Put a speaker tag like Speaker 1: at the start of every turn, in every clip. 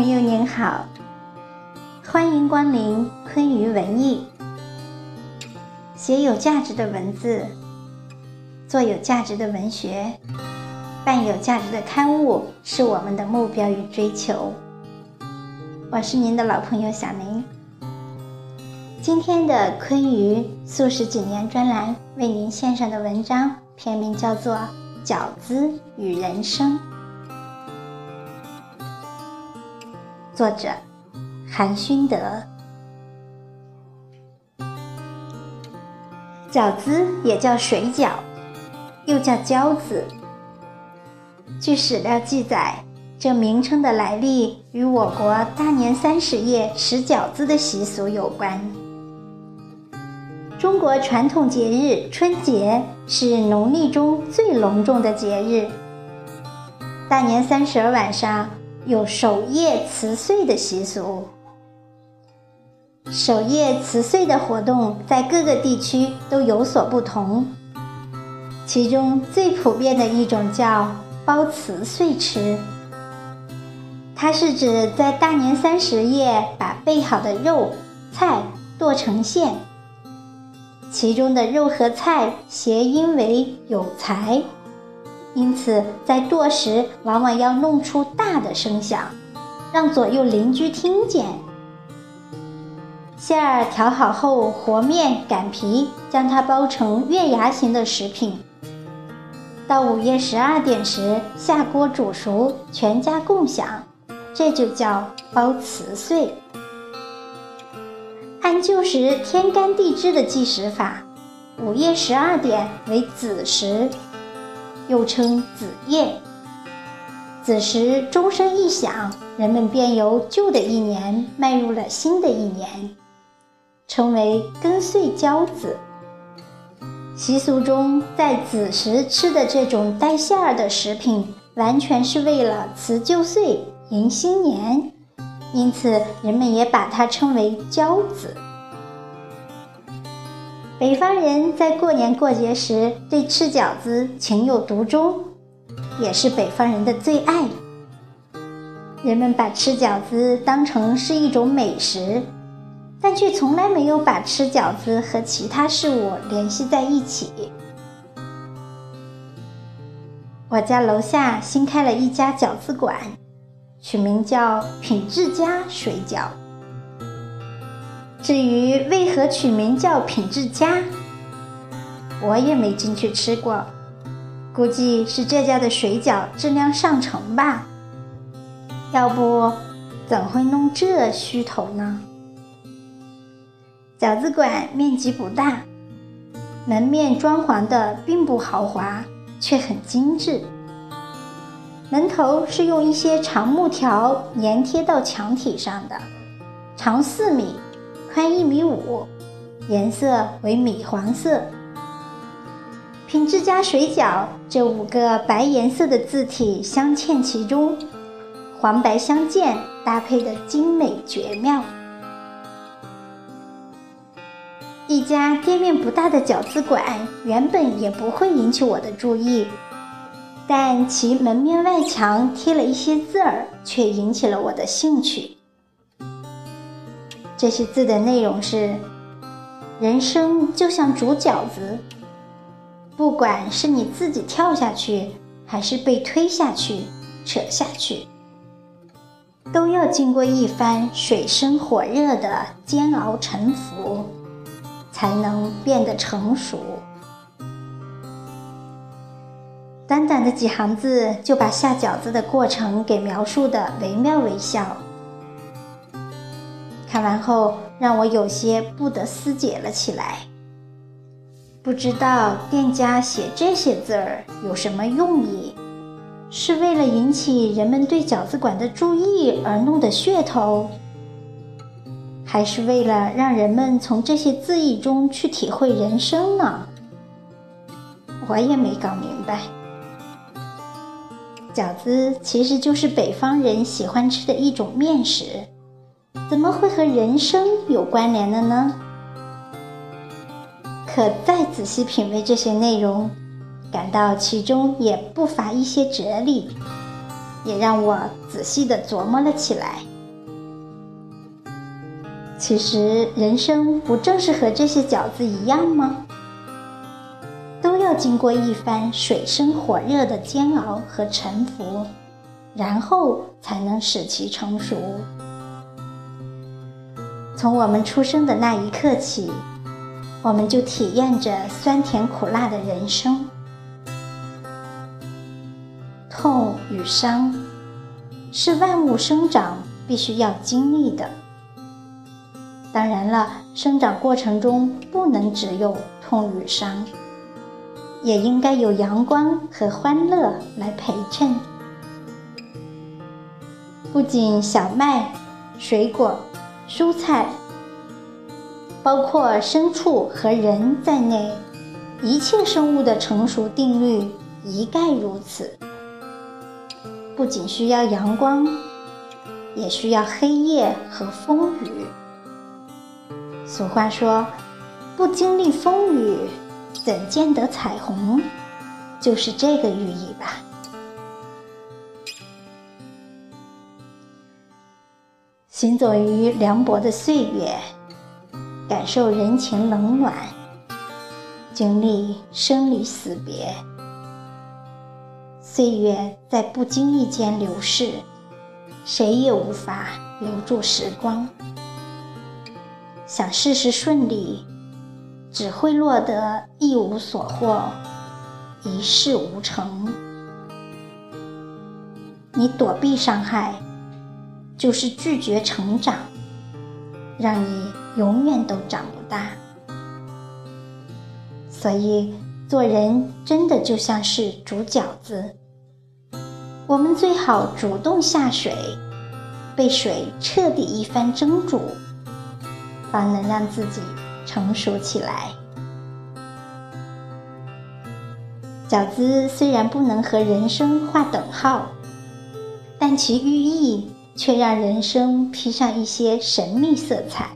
Speaker 1: 朋友您好，欢迎光临昆舆文艺。写有价值的文字，做有价值的文学，办有价值的刊物，是我们的目标与追求。我是您的老朋友小林。今天的昆舆素食几年专栏为您献上的文章，篇名叫做《饺子与人生》。作者韩勋德。饺子也叫水饺，又叫饺子。据史料记载，这名称的来历与我国大年三十夜食饺子的习俗有关。中国传统节日春节是农历中最隆重的节日，大年三十晚上。有守夜辞岁的习俗。守夜辞岁的活动在各个地区都有所不同，其中最普遍的一种叫包辞岁吃。它是指在大年三十夜把备好的肉菜剁成馅，其中的肉和菜谐音为有财。因此，在剁时往往要弄出大的声响，让左右邻居听见。馅儿调好后，和面、擀皮，将它包成月牙形的食品。到午夜十二点时，下锅煮熟，全家共享，这就叫包辞岁。按旧时天干地支的计时法，午夜十二点为子时。又称子夜，子时钟声一响，人们便由旧的一年迈入了新的一年，称为庚岁交子。习俗中，在子时吃的这种带馅儿的食品，完全是为了辞旧岁、迎新年，因此人们也把它称为交子。北方人在过年过节时对吃饺子情有独钟，也是北方人的最爱。人们把吃饺子当成是一种美食，但却从来没有把吃饺子和其他事物联系在一起。我家楼下新开了一家饺子馆，取名叫“品质家水饺”。至于为何取名叫品质家，我也没进去吃过，估计是这家的水饺质量上乘吧。要不，怎会弄这虚头呢？饺子馆面积不大，门面装潢的并不豪华，却很精致。门头是用一些长木条粘贴到墙体上的，长四米。宽一米五，颜色为米黄色。品质家水饺这五个白颜色的字体镶嵌其中，黄白相间，搭配的精美绝妙。一家店面不大的饺子馆原本也不会引起我的注意，但其门面外墙贴了一些字儿，却引起了我的兴趣。这些字的内容是：人生就像煮饺子，不管是你自己跳下去，还是被推下去、扯下去，都要经过一番水深火热的煎熬沉浮，才能变得成熟。短短的几行字，就把下饺子的过程给描述的惟妙惟肖。看完后，让我有些不得思解了起来。不知道店家写这些字儿有什么用意？是为了引起人们对饺子馆的注意而弄的噱头，还是为了让人们从这些字意中去体会人生呢？我也没搞明白。饺子其实就是北方人喜欢吃的一种面食。怎么会和人生有关联的呢？可再仔细品味这些内容，感到其中也不乏一些哲理，也让我仔细的琢磨了起来。其实人生不正是和这些饺子一样吗？都要经过一番水深火热的煎熬和沉浮，然后才能使其成熟。从我们出生的那一刻起，我们就体验着酸甜苦辣的人生，痛与伤是万物生长必须要经历的。当然了，生长过程中不能只有痛与伤，也应该有阳光和欢乐来陪衬。不仅小麦、水果。蔬菜，包括牲畜和人在内，一切生物的成熟定律一概如此。不仅需要阳光，也需要黑夜和风雨。俗话说：“不经历风雨，怎见得彩虹？”就是这个寓意吧。行走于凉薄的岁月，感受人情冷暖，经历生离死别。岁月在不经意间流逝，谁也无法留住时光。想事事顺利，只会落得一无所获，一事无成。你躲避伤害。就是拒绝成长，让你永远都长不大。所以做人真的就像是煮饺子，我们最好主动下水，被水彻底一番蒸煮，方能让自己成熟起来。饺子虽然不能和人生划等号，但其寓意。却让人生披上一些神秘色彩。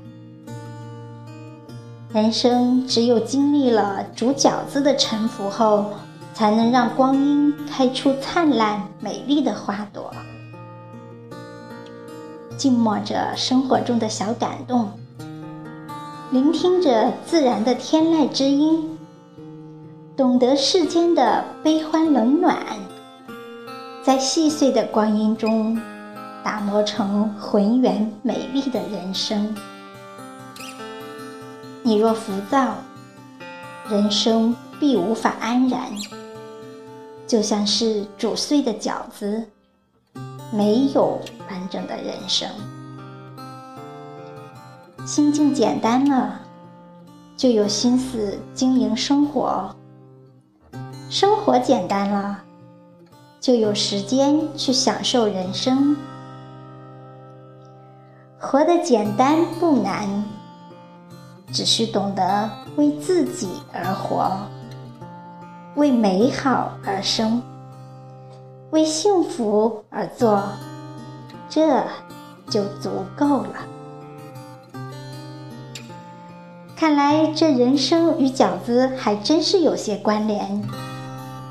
Speaker 1: 人生只有经历了煮饺子的沉浮后，才能让光阴开出灿烂美丽的花朵。静默着生活中的小感动，聆听着自然的天籁之音，懂得世间的悲欢冷暖，在细碎的光阴中。打磨成浑圆美丽的人生。你若浮躁，人生必无法安然。就像是煮碎的饺子，没有完整的人生。心境简单了，就有心思经营生活；生活简单了，就有时间去享受人生。活得简单不难，只需懂得为自己而活，为美好而生，为幸福而做，这就足够了。看来这人生与饺子还真是有些关联，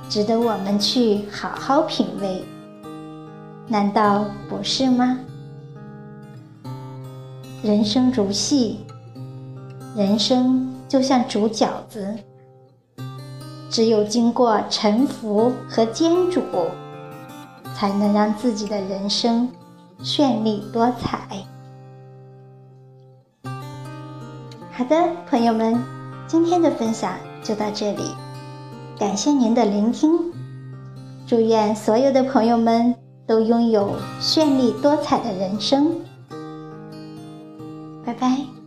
Speaker 1: 值得我们去好好品味，难道不是吗？人生如戏，人生就像煮饺子，只有经过沉浮和煎煮，才能让自己的人生绚丽多彩。好的，朋友们，今天的分享就到这里，感谢您的聆听，祝愿所有的朋友们都拥有绚丽多彩的人生。拜拜。